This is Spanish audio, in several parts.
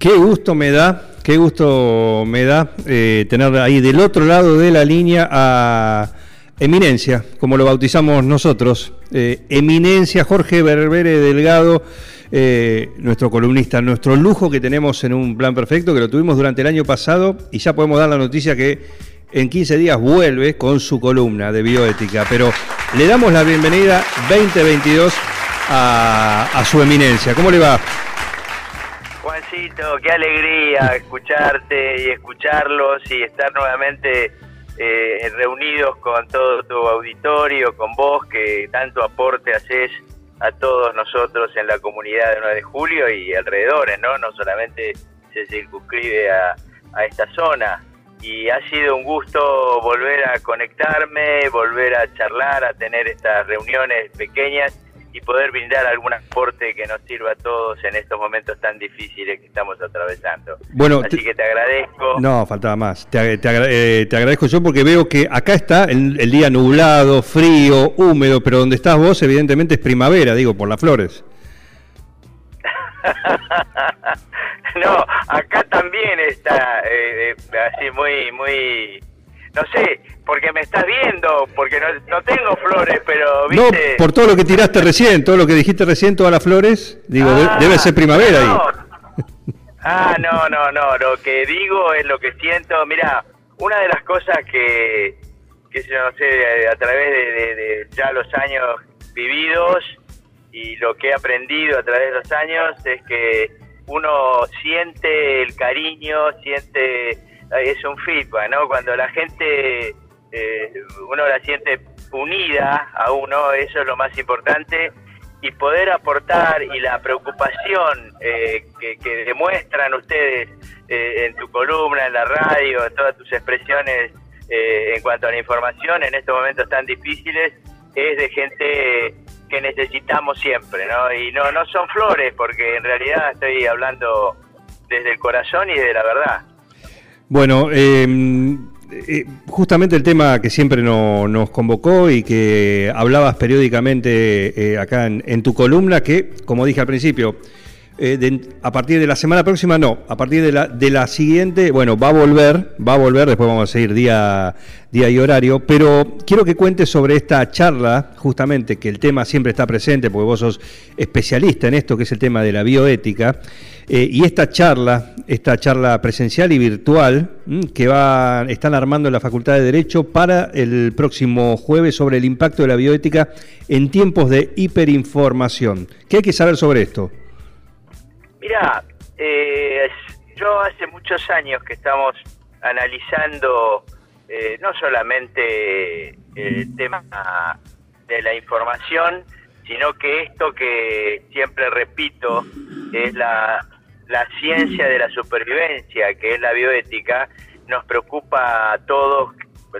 Qué gusto me da, qué gusto me da eh, tener ahí del otro lado de la línea a Eminencia, como lo bautizamos nosotros. Eh, Eminencia Jorge Berbere Delgado, eh, nuestro columnista, nuestro lujo que tenemos en un plan perfecto, que lo tuvimos durante el año pasado y ya podemos dar la noticia que en 15 días vuelve con su columna de bioética. Pero le damos la bienvenida 2022 a, a su eminencia. ¿Cómo le va? Qué alegría escucharte y escucharlos y estar nuevamente eh, reunidos con todo tu auditorio, con vos, que tanto aporte haces a todos nosotros en la comunidad de 9 de julio y alrededores, ¿no? No solamente se circunscribe a, a esta zona. Y ha sido un gusto volver a conectarme, volver a charlar, a tener estas reuniones pequeñas y poder brindar algún aporte que nos sirva a todos en estos momentos tan difíciles que estamos atravesando. Bueno, Así te- que te agradezco. No, faltaba más. Te, ag- te agra- eh, te agradezco yo porque veo que acá está el, el día nublado, frío, húmedo, pero donde estás vos evidentemente es primavera, digo, por las flores. no, acá también está eh, eh, así muy, muy, no sé, porque me estás viendo, porque no, no tengo flores, pero No, viste. por todo lo que tiraste recién, todo lo que dijiste recién, todas las flores, digo, de- Ah, debe ser primavera no. ahí. Ah, no, no, no, lo que digo es lo que siento. Mira, una de las cosas que, que yo no sé, a través de, de- de ya los años vividos y lo que he aprendido a través de los años es que uno siente el cariño, siente, es un feedback, ¿no? Cuando la gente, eh, uno la siente unida a uno, eso es lo más importante y poder aportar y la preocupación eh, que, que demuestran ustedes eh, en tu columna, en la radio, en todas tus expresiones eh, en cuanto a la información en estos momentos tan difíciles, es de gente que necesitamos siempre, ¿no? Y no, no son flores, porque en realidad estoy hablando desde el corazón y de la verdad. Bueno, eh, eh, justamente el tema que siempre no- nos convocó y que hablabas periódicamente eh, acá en, tu columna, que, como dije al principio, eh, a partir de la semana próxima no, a partir de la, de la siguiente, bueno, va a volver, va a volver, después vamos a seguir día, día y horario, pero quiero que cuentes sobre esta charla, justamente, que el tema siempre está presente, porque vos sos especialista en esto, que es el tema de la bioética, eh, y esta charla, esta charla presencial y virtual, mm, que va, están armando en la Facultad de Derecho para el próximo jueves sobre el impacto de la bioética en tiempos de hiperinformación. ¿Qué hay que saber sobre esto? Mira, eh, yo hace muchos años que estamos analizando eh, no solamente el tema de la información, sino que esto que siempre repito es la, la ciencia de la supervivencia, que es la bioética, nos preocupa a todos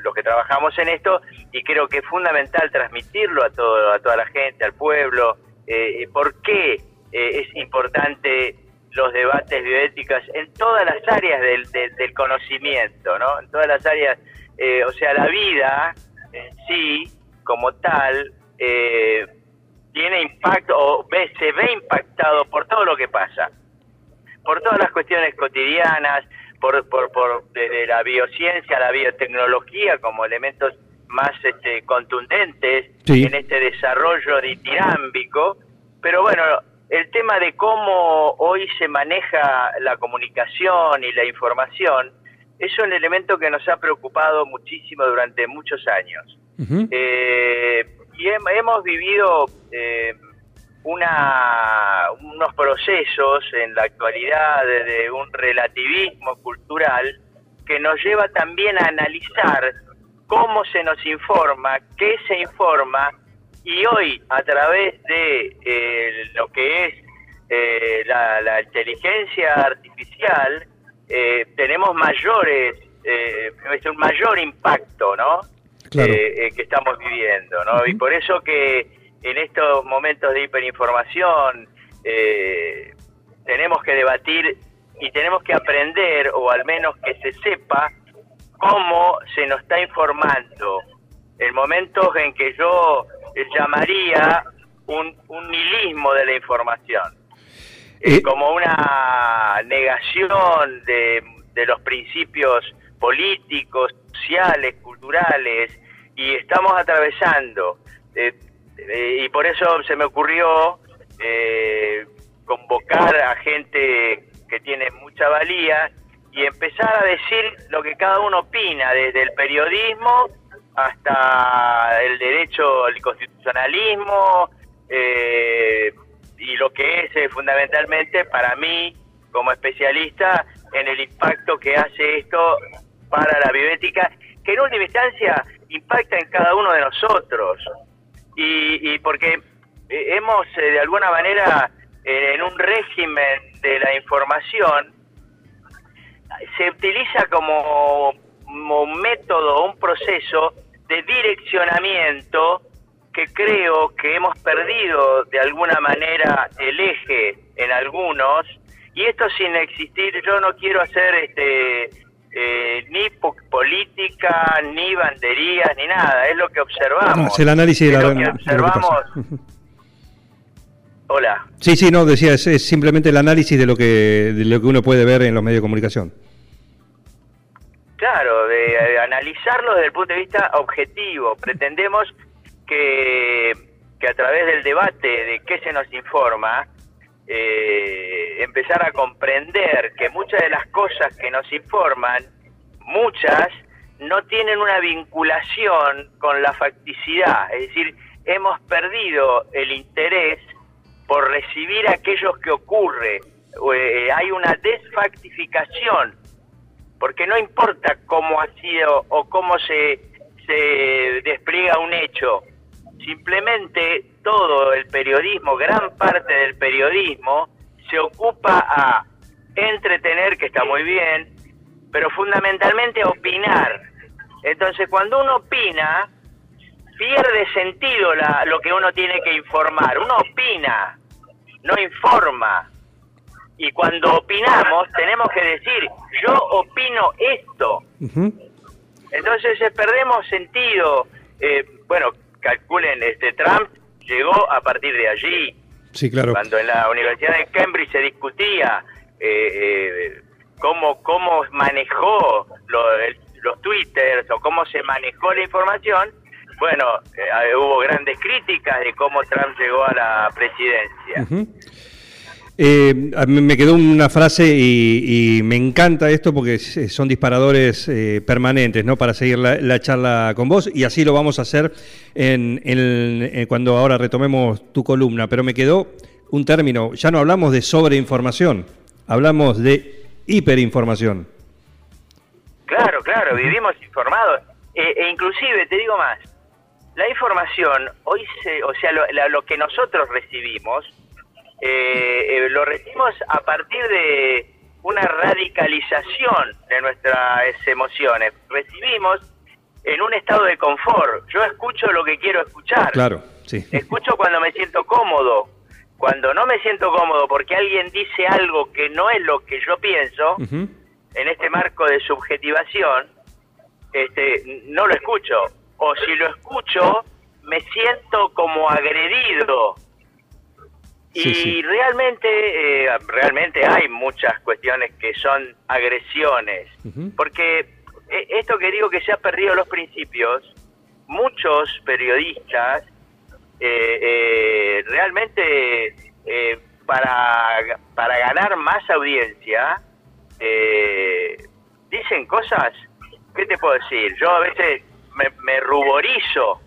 los que trabajamos en esto y creo que es fundamental transmitirlo a todo a toda la gente, al pueblo. Eh, ¿Por qué eh, es importante los debates bioéticas en todas las áreas del, del, conocimiento, ¿no? En todas las áreas, eh, o sea, la vida en sí, como tal, eh, tiene impacto o ve, se ve impactado por todo lo que pasa, por todas las cuestiones cotidianas, por, por, por desde la biociencia, la biotecnología como elementos más este, contundentes Sí. en este desarrollo ditirámbico, pero bueno, el tema de cómo hoy se maneja la comunicación y la información es un elemento que nos ha preocupado muchísimo durante muchos años. Eh, y hem- hemos vivido eh, una, unos procesos en la actualidad de, un relativismo cultural que nos lleva también a analizar cómo se nos informa, qué se informa, y hoy a través de eh, lo que es eh, la, la inteligencia artificial, eh, tenemos mayores, eh, es un mayor impacto, ¿no? Claro. Eh, eh, que estamos viviendo, ¿no? Y por eso que en estos momentos de hiperinformación eh, tenemos que debatir y tenemos que aprender, o al menos que se sepa, cómo se nos está informando. En momentos en que yo llamaría un, un nihilismo de la información, Eh, como una negación de, de los principios políticos, sociales, culturales, y estamos atravesando, eh, y por eso se me ocurrió eh, convocar a gente que tiene mucha valía y empezar a decir lo que cada uno opina, desde el periodismo hasta el derecho, el constitucionalismo, eh, y lo que es eh, fundamentalmente para mí, como especialista, en el impacto que hace esto para la bioética, que en última instancia impacta en cada uno de nosotros. Y, y porque eh, hemos, eh, de alguna manera, en un régimen de la información, se utiliza como, como un método, un proceso de direccionamiento que creo que hemos perdido de alguna manera el eje en algunos. Y esto sin existir yo no quiero hacer este eh, ni po- política ni banderías ni nada es lo que observamos No, es el análisis de la- lo que de lo que pasa. observamos hola Sí, sí, no, decía, es, es simplemente el análisis de lo que de lo que uno puede ver en los medios de comunicación. Claro, de, eh, analizarlo desde el punto de vista objetivo. Pretendemos que, que a través del debate de qué se nos informa, eh, empezar a comprender que muchas de las cosas que nos informan, muchas, no tienen una vinculación con la facticidad. Es decir, hemos perdido el interés por recibir aquellos que ocurre. Eh, hay una desfactificación porque no importa cómo ha sido o cómo se, se despliega un hecho, simplemente todo el periodismo, gran parte del periodismo, se ocupa a entretener, que está muy bien, pero fundamentalmente a opinar. Entonces, cuando uno opina, pierde sentido la, lo que uno tiene que informar. Uno opina, no informa. Y cuando opinamos, tenemos que decir, yo opino esto. Entonces eh, perdemos sentido. Eh, bueno, calculen, este Trump llegó a partir de allí. Sí, claro. Cuando en la Universidad de Cambridge se discutía eh, eh, cómo, cómo manejó lo- el- los twitters o cómo se manejó la información, bueno, eh, hubo grandes críticas de cómo Trump llegó a la presidencia. Ujú. Eh, a mí me quedó una frase y, y me encanta esto porque s- son disparadores eh, permanentes ¿no? para seguir la, la charla con vos y así lo vamos a hacer en, en cuando ahora retomemos tu columna. Pero me quedó un término, ya no hablamos de sobreinformación, hablamos de hiperinformación. Claro, claro, vivimos informados. Eh, e inclusive, te digo más, la información, hoy se, o sea, lo que nosotros recibimos, eh, eh, lo recibimos a partir de una radicalización de nuestras emociones. Recibimos en un estado de confort. Yo escucho lo que quiero escuchar. Claro, sí. Escucho cuando me siento cómodo. Cuando no me siento cómodo porque alguien dice algo que no es lo que yo pienso, en este marco de subjetivación, este, no lo escucho. O si lo escucho, me siento como agredido. Sí, y sí. realmente, eh, realmente hay muchas cuestiones que son agresiones. Porque esto que digo que se ha perdido los principios, muchos periodistas eh, eh, realmente eh, para, para ganar más audiencia eh, dicen cosas, ¿qué te puedo decir? Yo a veces me, me ruborizo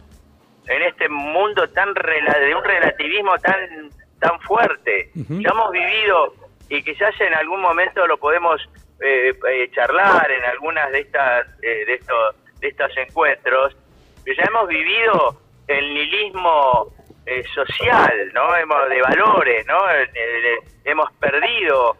en este mundo tan rela- de un relativismo tan tan fuerte. Ujú. Ya hemos vivido y quizás en algún momento lo podemos eh, eh, charlar en algunas de estas eh, de estos de estos encuentros. Ya hemos vivido el nihilismo eh, social, ¿no? Hemos, de valores, ¿no? Hemos perdido,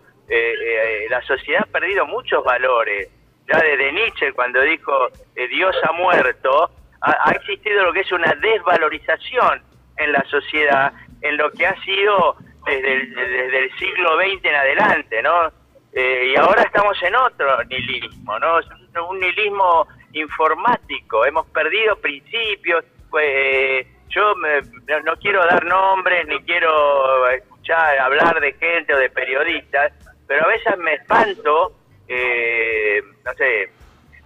la sociedad ha perdido muchos valores. Ya desde Nietzsche, cuando dijo Dios ha muerto, ha, ha existido lo que es una desvalorización en la sociedad, en lo que ha sido desde el, desde el siglo XX en adelante, ¿no? Eh, y ahora estamos en otro nihilismo, ¿no? Es un nihilismo informático. Hemos perdido principios. Pues, eh, yo me- no, quiero dar nombres ni quiero escuchar hablar de gente o de periodistas, pero a veces me espanto. eh, no sé,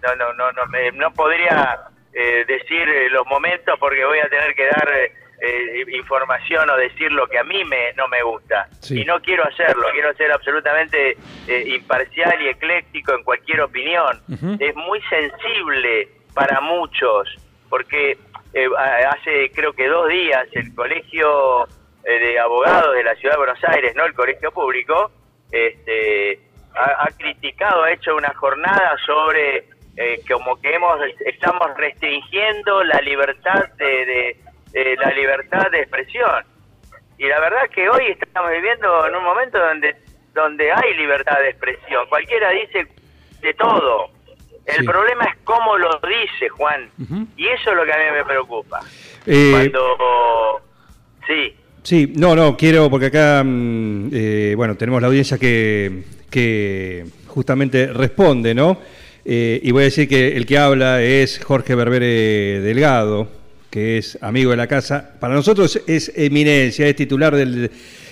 no, no, no, no, me- no podría eh, decir eh, los momentos porque voy a tener que dar eh, información o decir lo que a mí me, no me gusta. Sí. Y no quiero hacerlo, quiero ser absolutamente eh, imparcial y ecléctico en cualquier opinión. Es muy sensible para muchos, porque eh, hace creo que dos días el colegio eh, de abogados de la ciudad de Buenos Aires, no el colegio público, este, ha, ha criticado, ha hecho una jornada sobre eh, como que hemos estamos restringiendo la libertad de, de- de la libertad de expresión. Y la verdad que hoy estamos viviendo en un momento donde donde hay libertad de expresión. Cualquiera dice de todo. El Sí. problema es cómo lo dice Juan. Y eso es lo que a mí me preocupa. Eh, cuando sí. Sí, no, no, quiero, porque acá, mm, eh, bueno, tenemos la audiencia que, que justamente responde, ¿no? Eh, y voy a decir que el que habla es Jorge Berbere Delgado, que es amigo de la casa. Para nosotros es eminencia, es titular del-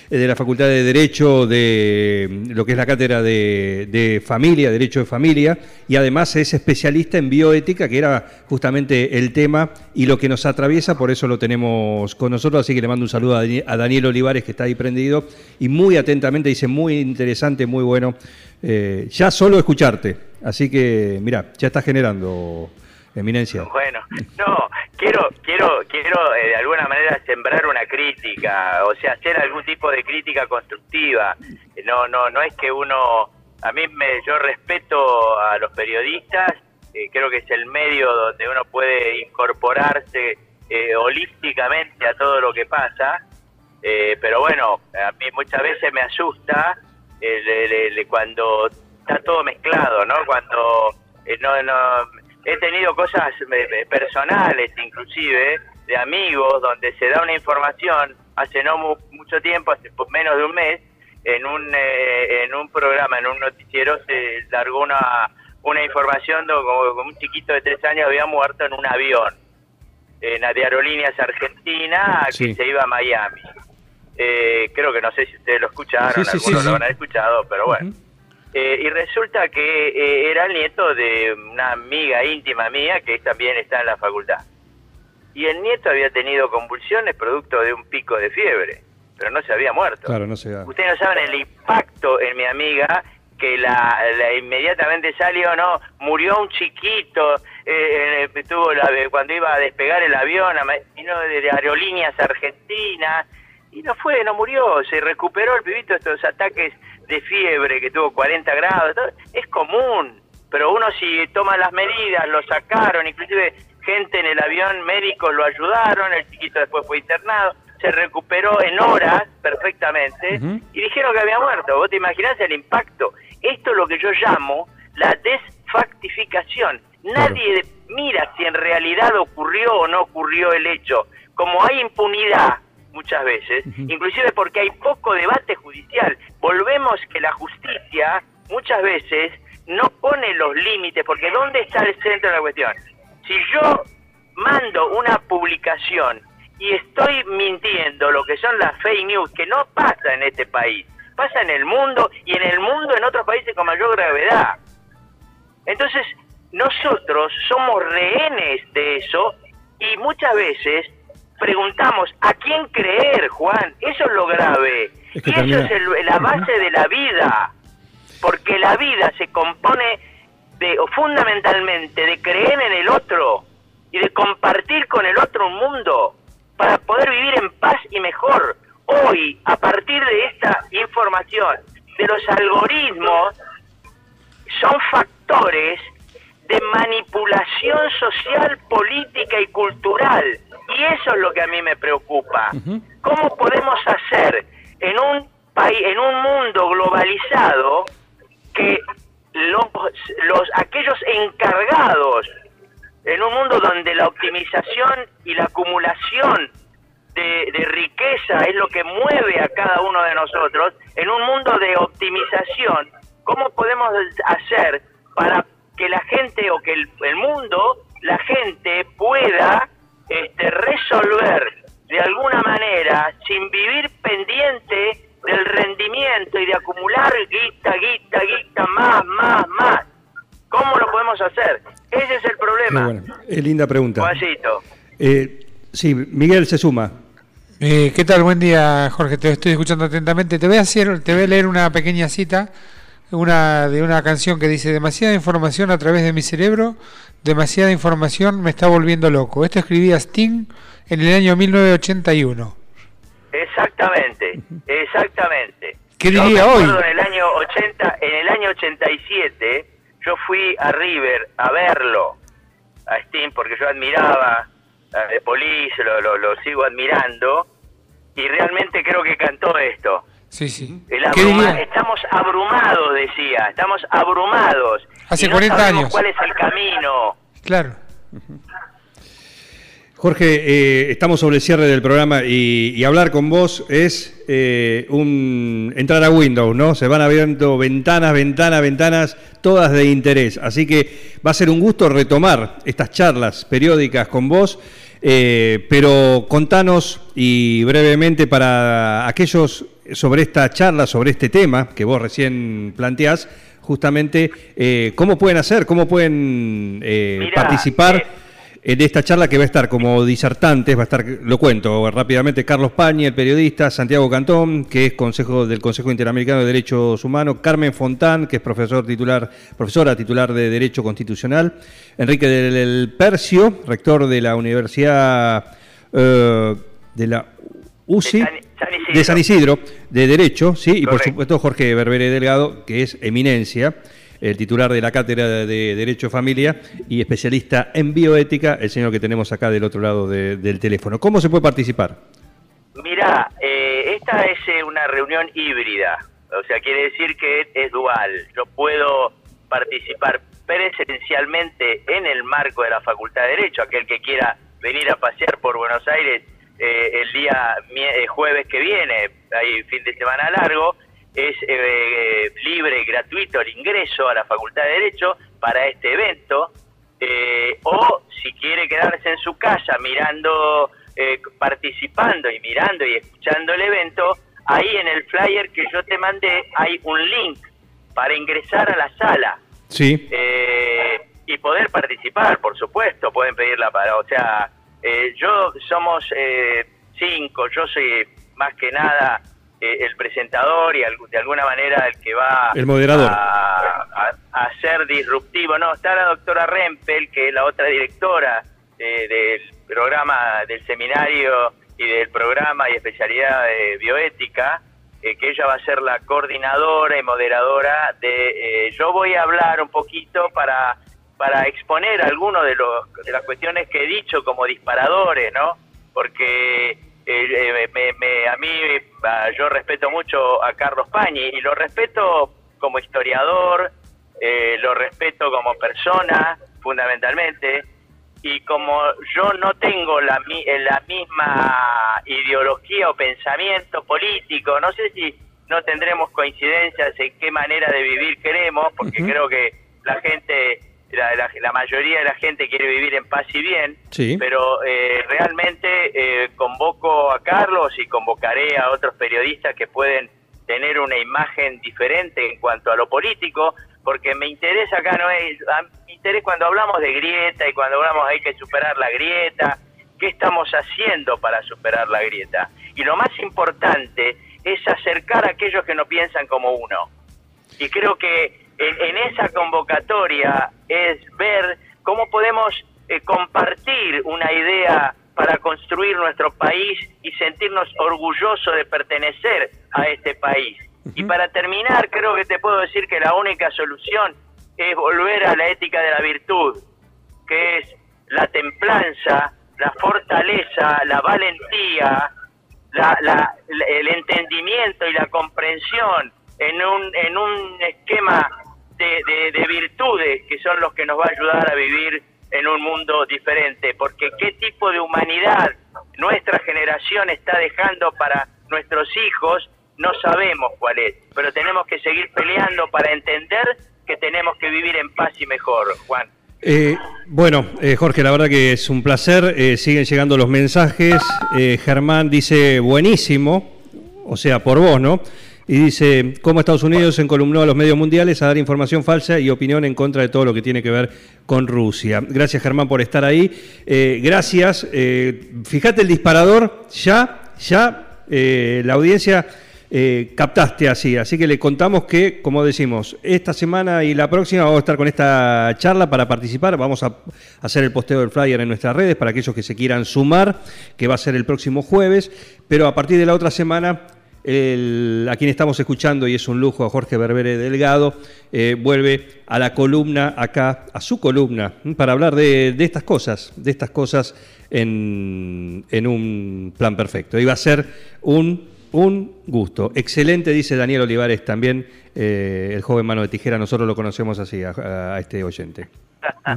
de la Facultad de Derecho de lo que es la cátedra de, familia, Derecho de Familia, y además es especialista en bioética, que era justamente el tema y lo que nos atraviesa, por eso lo tenemos con nosotros, así que le mando un saludo a Daniel Olivares, que está ahí prendido, y muy atentamente dice, muy interesante, muy bueno, eh, ya solo escucharte, así que, mira, ya está generando eminencia. Bueno, no, quiero, quiero, quiero eh, de alguna manera sembrar una crítica, o sea, hacer algún tipo de crítica constructiva. No, no, no es que uno, a mí me, yo respeto a los periodistas, eh, creo que es el medio donde uno puede incorporarse eh, holísticamente a todo lo que pasa, eh, pero bueno, a mí muchas veces me asusta eh, le- le- cuando está todo mezclado, ¿no? Cuando eh, no, no, he tenido cosas eh, eh, personales, inclusive, de amigos, donde se da una información hace no mu- mucho tiempo, hace menos de un mes, en un, eh, en un programa, en un noticiero, se largó una, una información de como, un chiquito de tres años había muerto en un avión, en de Aerolíneas Argentina, Sí. que se iba a Miami. Eh, creo que no sé si ustedes lo escucharon, Sí, sí, algunos lo habrán escuchado, pero bueno. Eh, y resulta que eh, era el nieto de una amiga íntima mía que también está en la facultad. Y el nieto había tenido convulsiones producto de un pico de fiebre, pero no se había muerto. Claro, no se da. Ustedes no saben el impacto en mi amiga que la, la inmediatamente salió, no, murió un chiquito, eh, eh, tuvo la- cuando iba a despegar el avión, vino de, de aerolíneas argentinas, y no fue, no murió, se recuperó el pibito de estos ataques de fiebre que tuvo 40 grados, es común, pero uno si toma las medidas, lo sacaron, inclusive gente en el avión, médicos lo ayudaron, el chiquito después fue internado, se recuperó en horas perfectamente y dijeron que había muerto. ¿Vos te imaginás el impacto? Esto es lo que yo llamo la desfactificación. Nadie mira si en realidad ocurrió o no ocurrió el hecho. Como hay impunidad muchas veces, inclusive porque hay poco debate judicial, volvemos que la justicia muchas veces no pone los límites, porque ¿dónde está el centro de la cuestión? Si yo mando una publicación y estoy mintiendo lo que son las fake news, que no pasa en este país, pasa en el mundo y en el mundo en otros países con mayor gravedad. Entonces, nosotros somos rehenes de eso y muchas veces preguntamos a quién creer, Juan. Eso es lo grave. Es que y eso es el- la base de la vida. Porque la vida se compone de, o fundamentalmente de creer en el otro y de compartir con el otro un mundo para poder vivir en paz y mejor. Hoy, a partir de esta información, de los algoritmos, son factores de manipulación social, política y cultural Y eso es lo que a mí me preocupa. ¿Cómo podemos hacer en un país, en un mundo globalizado, que los, los aquellos encargados en un mundo donde la optimización y la acumulación de, de, riqueza es lo que mueve a cada uno de nosotros, en un mundo de optimización, ¿cómo podemos hacer para que la gente o que el, el mundo, la gente pueda este, resolver de alguna manera, sin vivir pendiente del rendimiento y de acumular guita, guita, guita, más, más, más. ¿Cómo lo podemos hacer? Ese es el problema. Bueno, es linda pregunta. Juancito. Eh, sí, Miguel se suma. Eh, ¿Qué tal? Buen día, Jorge. Te estoy escuchando atentamente. Te voy a hacer, te voy a leer una pequeña cita, una de una canción que dice demasiada información a través de mi cerebro, demasiada información me está volviendo loco. Esto escribía Sting en el año 1981. Exactamente, exactamente. ¿Qué diría hoy? En el año 80, en el año 87, yo fui a River a verlo a Sting porque yo admiraba a The Police, lo, lo, lo sigo admirando y realmente creo que cantó esto. Sí, sí. El ¿Qué abruma- diría? estamos abrumados, decía, estamos abrumados. Hace y no 40 sabemos años. ¿Cuál es el camino? Claro. Jorge, eh, estamos sobre el cierre del programa y, y hablar con vos es eh, un entrar a Windows, ¿no? Se van abriendo ventanas, ventanas, ventanas, todas de interés. Así que va a ser un gusto retomar estas charlas periódicas con vos, eh, pero contanos y brevemente para aquellos sobre esta charla, sobre este tema que vos recién planteás, justamente eh, cómo pueden hacer, cómo pueden eh, Mirá, participar. eh, de esta charla que va a estar como disertantes, va a estar, lo cuento rápidamente, Carlos Pañi, el periodista, Santiago Cantón, que es consejo del Consejo Interamericano de Derechos Humanos, Carmen Fontán, que es profesor titular, profesora titular de Derecho Constitucional, Enrique del, Percio, rector de la Universidad eh, de la UCI, San- de San Isidro, de Derecho, sí, y por supuesto Jorge Berbere Delgado, que es eminencia, el titular de la Cátedra de Derecho Familia y especialista en bioética, el señor que tenemos acá del otro lado de- del teléfono. ¿Cómo se puede participar? Mira, eh, esta es eh, una reunión híbrida, o sea, quiere decir que es dual. Yo puedo participar presencialmente en el marco de la Facultad de Derecho, aquel que quiera venir a pasear por Buenos Aires eh, el día eh, jueves que viene, hay fin de semana largo, es eh, libre y gratuito el ingreso a la Facultad de Derecho para este evento, eh, o si quiere quedarse en su casa mirando, eh, participando y mirando y escuchando el evento, ahí en el flyer que yo te mandé hay un link para ingresar a la sala. Sí, eh, y poder participar, por supuesto, pueden pedirla para, o sea, eh, yo somos eh, cinco, yo soy más que nada eh, el presentador y de alguna manera el que va El moderador. A, a- a ser disruptivo. No, está la doctora Rempel, que es la otra directora eh, del programa, del seminario y del programa y especialidad de bioética, eh, que ella va a ser la coordinadora y moderadora de... eh, yo voy a hablar un poquito para, para exponer algunos de, de las cuestiones que he dicho como disparadores, ¿no? Porque eh, eh, me- me- a mí, yo respeto mucho a Carlos Pañi y lo respeto como historiador, eh, lo respeto como persona, fundamentalmente, y como yo no tengo la, eh, la misma ideología o pensamiento político, no sé si no tendremos coincidencias en qué manera de vivir queremos, porque creo que la gente, la, la- la mayoría de la gente quiere vivir en paz y bien, Sí. pero eh, realmente eh, convoco a Carlos y convocaré a otros periodistas que pueden tener una imagen diferente en cuanto a lo político, porque me interesa acá, no es, me interesa cuando hablamos de grieta y cuando hablamos hay que superar la grieta, ¿qué estamos haciendo para superar la grieta? Y lo más importante es acercar a aquellos que no piensan como uno. Y creo que en, en esa convocatoria es ver cómo podemos eh, compartir una idea para construir nuestro país y sentirnos orgullosos de pertenecer a este país. Y para terminar, creo que te puedo decir que la única solución es volver a la ética de la virtud, que es la templanza, la fortaleza, la valentía, la, la- el entendimiento y la comprensión en un, en un esquema de, de- de virtudes que son los que nos va a ayudar a vivir en un mundo diferente. Porque qué tipo de humanidad nuestra generación está dejando para nuestros hijos, no sabemos cuál es, pero tenemos que seguir peleando para entender que tenemos que vivir en paz y mejor, Juan. Eh, bueno, eh, Jorge, la verdad que es un placer. eh, siguen llegando los mensajes. Eh, Germán dice buenísimo, o sea, por vos, ¿no? Y dice, cómo Estados Unidos encolumnó a los medios mundiales a dar información falsa y opinión en contra de todo lo que tiene que ver con Rusia. Gracias, Germán, por estar ahí. Eh, gracias. Eh, fíjate el disparador, ya, ya, eh, la audiencia captaste así. Así que le contamos que, como decimos, esta semana y la próxima vamos a estar con esta charla para participar. Vamos a hacer el posteo del flyer en nuestras redes para aquellos que se quieran sumar, que va a ser el próximo jueves. Pero a partir de la otra semana el- a quien estamos escuchando, y es un lujo, a Jorge Berbere Delgado, eh, vuelve a la columna acá, a su columna, para hablar de, de estas cosas, de estas cosas en, en un plan perfecto. Y va a ser un, un gusto. Excelente, dice Daniel Olivares también, eh, el joven mano de tijera, nosotros lo conocemos así, a, a este oyente.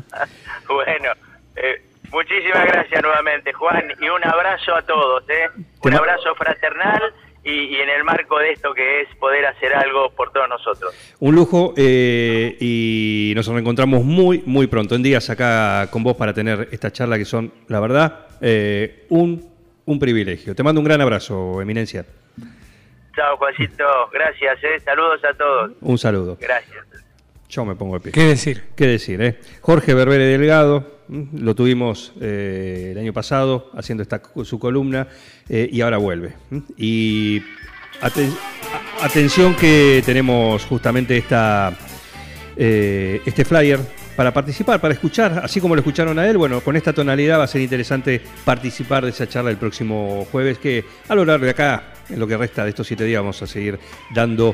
Bueno, eh, muchísimas gracias nuevamente, Juan, y un abrazo a todos, ¿eh? Un abrazo fraternal y, y en el marco de esto que es poder hacer algo por todos nosotros. Un lujo eh, y nos reencontramos muy, muy pronto en días acá con vos para tener esta charla que son, la verdad, eh, un, un privilegio. Te mando un gran abrazo, Eminencia. Chao, Juancito, gracias, ¿eh? Saludos a todos. Un saludo. Gracias. Yo me pongo de pie. ¿Qué decir? ¿Qué decir? eh? Jorge Berbere Delgado, mm, lo tuvimos eh, el año pasado haciendo esta, su columna eh, y ahora vuelve. mm. Y aten- atención que tenemos justamente esta, eh, este flyer para participar, para escuchar, así como lo escucharon a él, bueno, con esta tonalidad va a ser interesante participar de esa charla el próximo jueves, que a lo largo de acá, en lo que resta de estos siete días, vamos a seguir dando